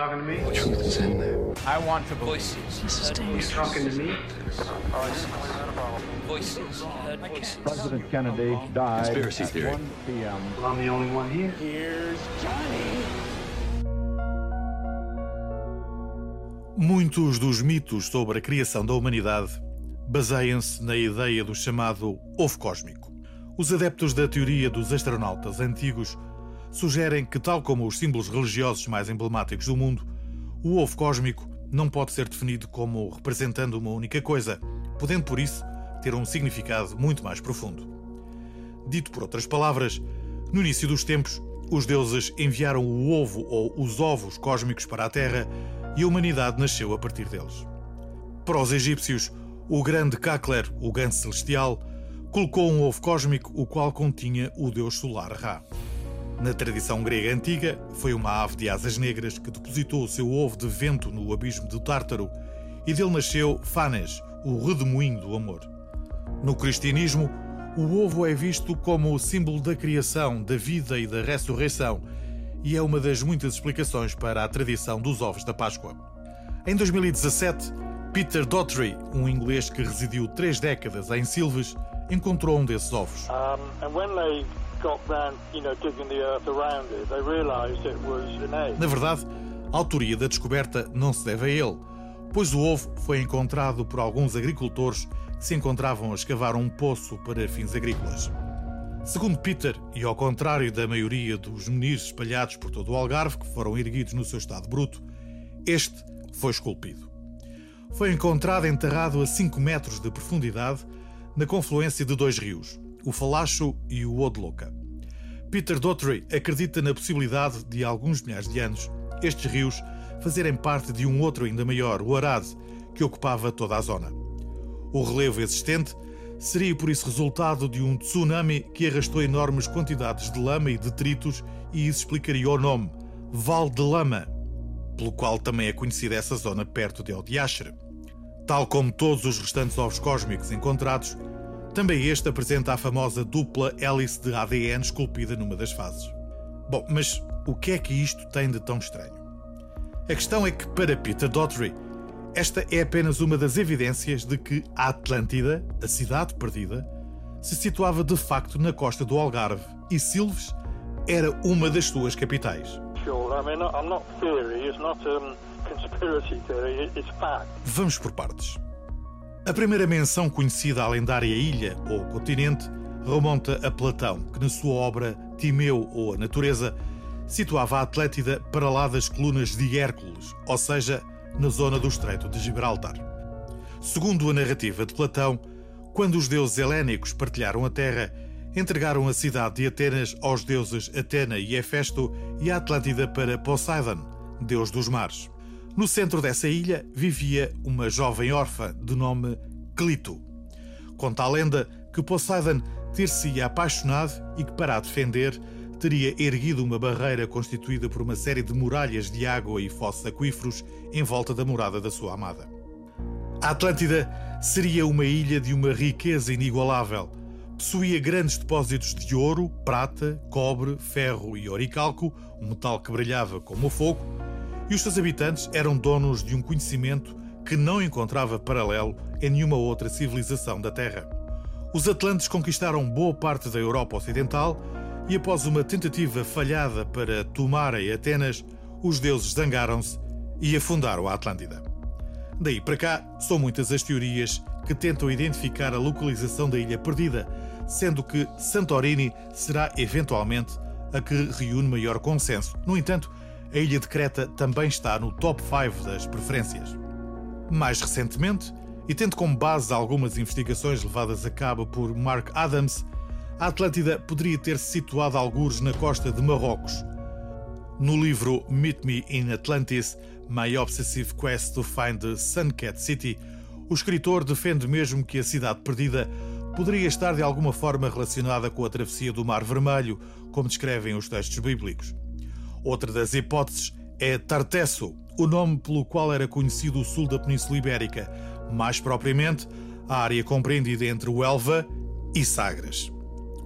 talking to me? The truth is in there. I want to voices. This is You dangerous. talking to me? Voices. Heard voices. President Kennedy died Conspiracy at theory. 1 p.m. Well, I'm the only one here. Muitos dos mitos sobre a criação da humanidade baseiam-se na ideia do chamado ovo cósmico. Os adeptos da teoria dos astronautas antigos sugerem que, tal como os símbolos religiosos mais emblemáticos do mundo, o ovo cósmico não pode ser definido como representando uma única coisa, podendo por isso ter um significado muito mais profundo. Dito por outras palavras, no início dos tempos, os deuses enviaram o ovo ou os ovos cósmicos para a Terra e a humanidade nasceu a partir deles. Para os egípcios, o grande Kakler, o ganso celestial, colocou um ovo cósmico o qual continha o deus solar Ra. Na tradição grega antiga, foi uma ave de asas negras que depositou o seu ovo de vento no abismo do Tártaro e dele nasceu Fanes, o redemoinho do amor. No cristianismo, o ovo é visto como o símbolo da criação, da vida e da ressurreição e é uma das muitas explicações para a tradição dos ovos da Páscoa. Em 2017, Peter Daughtry, um inglês que residiu três décadas em Silves, encontrou um desses ovos. Um, Na verdade, a autoria da descoberta não se deve a ele, pois o ovo foi encontrado por alguns agricultores que se encontravam a escavar um poço para fins agrícolas. Segundo Peter, e ao contrário da maioria dos meninos espalhados por todo o Algarve que foram erguidos no seu estado bruto, este foi esculpido. Foi encontrado enterrado a 5 metros de profundidade na confluência de dois rios, o Falacho e o Odeloca. Peter Daughtry acredita na possibilidade de, há alguns milhares de anos, estes rios fazerem parte de um outro ainda maior, o Arad, que ocupava toda a zona. O relevo existente seria por isso resultado de um tsunami que arrastou enormes quantidades de lama e detritos e isso explicaria o nome, Val de Lama, pelo qual também é conhecida essa zona perto de Odiasher. Tal como todos os restantes ovos cósmicos encontrados, também este apresenta a famosa dupla hélice de ADN esculpida numa das fases. Bom, mas o que é que isto tem de tão estranho? A questão é que, para Peter Daughtry, esta é apenas uma das evidências de que a Atlântida, a cidade perdida, se situava de facto na costa do Algarve e Silves era uma das suas capitais. Vamos por partes. A primeira menção conhecida à lendária ilha ou continente remonta a Platão, que na sua obra Timeu ou a Natureza situava a Atlântida para lá das colunas de Hércules, ou seja, na zona do Estreito de Gibraltar. Segundo a narrativa de Platão, quando os deuses helénicos partilharam a terra, entregaram a cidade de Atenas aos deuses Atena e Hefesto e a Atlântida para Poseidon, deus dos mares. No centro dessa ilha vivia uma jovem órfã de nome Clito. Conta a lenda que Poseidon ter-se apaixonado e que, para a defender, teria erguido uma barreira constituída por uma série de muralhas de água e fossos aquíferos em volta da morada da sua amada. A Atlântida seria uma ilha de uma riqueza inigualável. Possuía grandes depósitos de ouro, prata, cobre, ferro e oricalco, um metal que brilhava como o fogo, e os seus habitantes eram donos de um conhecimento que não encontrava paralelo em nenhuma outra civilização da Terra. Os Atlantes conquistaram boa parte da Europa Ocidental e, após uma tentativa falhada para tomarem Atenas, os deuses zangaram-se e afundaram a Atlântida. Daí para cá, são muitas as teorias que tentam identificar a localização da ilha perdida, sendo que Santorini será eventualmente a que reúne maior consenso. No entanto, a ilha de Creta também está no top 5 das preferências. Mais recentemente, e tendo como base algumas investigações levadas a cabo por Mark Adams, a Atlântida poderia ter se situado algures na costa de Marrocos. No livro Meet Me in Atlantis: My Obsessive Quest to Find the Suncat City, o escritor defende mesmo que a cidade perdida poderia estar de alguma forma relacionada com a travessia do Mar Vermelho, como descrevem os textos bíblicos. Outra das hipóteses é Tartesso, o nome pelo qual era conhecido o sul da Península Ibérica, mais propriamente a área compreendida entre o Elva e Sagres.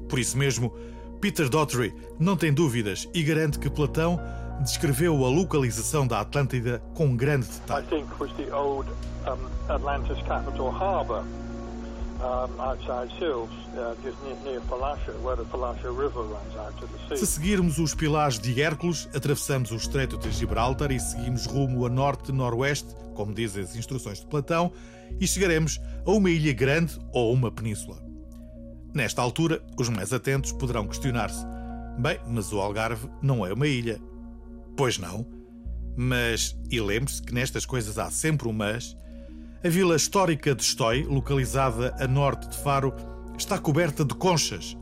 Por isso mesmo, Peter Daughtry não tem dúvidas e garante que Platão descreveu a localização da Atlântida com grande I detalhe. think was the old um, Atlantis capital harbour Se sea. seguirmos os pilares de Hércules, atravessamos o Estreito de Gibraltar e seguimos rumo a norte-noroeste, como dizem as instruções de Platão, e chegaremos a uma ilha grande ou uma península. Nesta altura, os mais atentos poderão questionar-se: bem, mas o Algarve não é uma ilha. Pois não. Mas, e lembre-se que nestas coisas há sempre um mas, a vila histórica de Estói, localizada a norte de Faro, está coberta de conchas,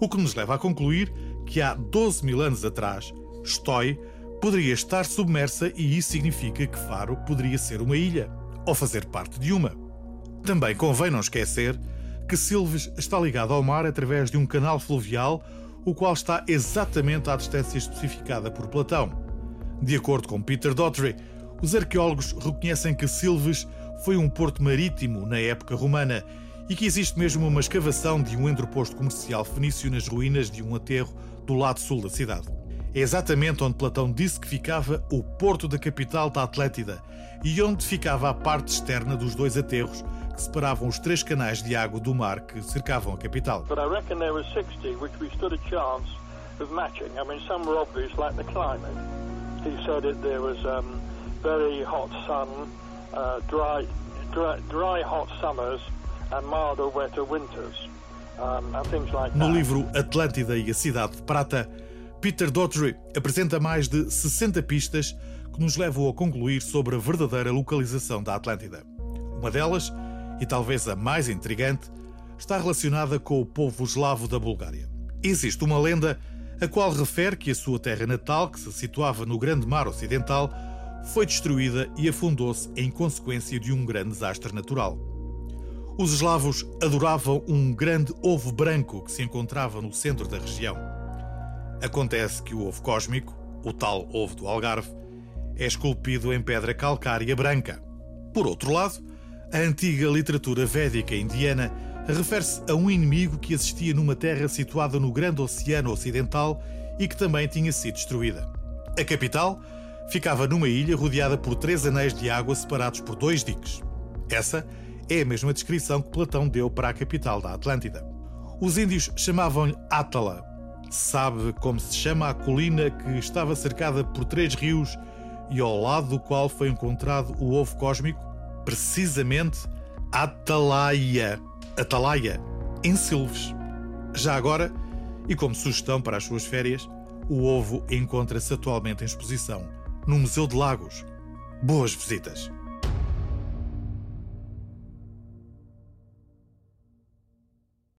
o que nos leva a concluir que há 12 mil anos atrás, Estói poderia estar submersa e isso significa que Faro poderia ser uma ilha, ou fazer parte de uma. Também convém não esquecer que Silves está ligado ao mar através de um canal fluvial, o qual está exatamente à distância especificada por Platão. De acordo com Peter Daughtry, os arqueólogos reconhecem que Silves foi um porto marítimo na época romana e que existe mesmo uma escavação de um entreposto comercial fenício nas ruínas de um aterro do lado sul da cidade. É exatamente onde Platão disse que ficava o porto da capital da Atlétida e onde ficava a parte externa dos dois aterros que separavam os três canais de água do mar que cercavam a capital. But I reckon there were 60 which we stood a chance of matching. I mean, some were obvious, like the climate. He said that there was um, very hot sun, uh, dry, dry, dry, hot summers, and milder, wetter winters, um, and things like No livro Atlântida e a Cidade de Prata, Peter Daughtry apresenta mais de 60 pistas que nos levam a concluir sobre a verdadeira localização da Atlântida. Uma delas, e talvez a mais intrigante, está relacionada com o povo eslavo da Bulgária. Existe uma lenda a qual refere que a sua terra natal, que se situava no Grande Mar Ocidental, foi destruída e afundou-se em consequência de um grande desastre natural. Os eslavos adoravam um grande ovo branco que se encontrava no centro da região. Acontece que o ovo cósmico, o tal ovo do Algarve, é esculpido em pedra calcária branca. Por outro lado, a antiga literatura védica indiana refere-se a um inimigo que existia numa terra situada no Grande Oceano Ocidental e que também tinha sido destruída. A capital ficava numa ilha rodeada por três anéis de água separados por dois diques. Essa é a mesma descrição que Platão deu para a capital da Atlântida. Os índios chamavam-lhe Átala. Sabe como se chama a colina que estava cercada por três rios e ao lado do qual foi encontrado o ovo cósmico? Precisamente Atalaia. Atalaia, em Silves. Já agora, e como sugestão para as suas férias, o ovo encontra-se atualmente em exposição no Museu de Lagos. Boas visitas!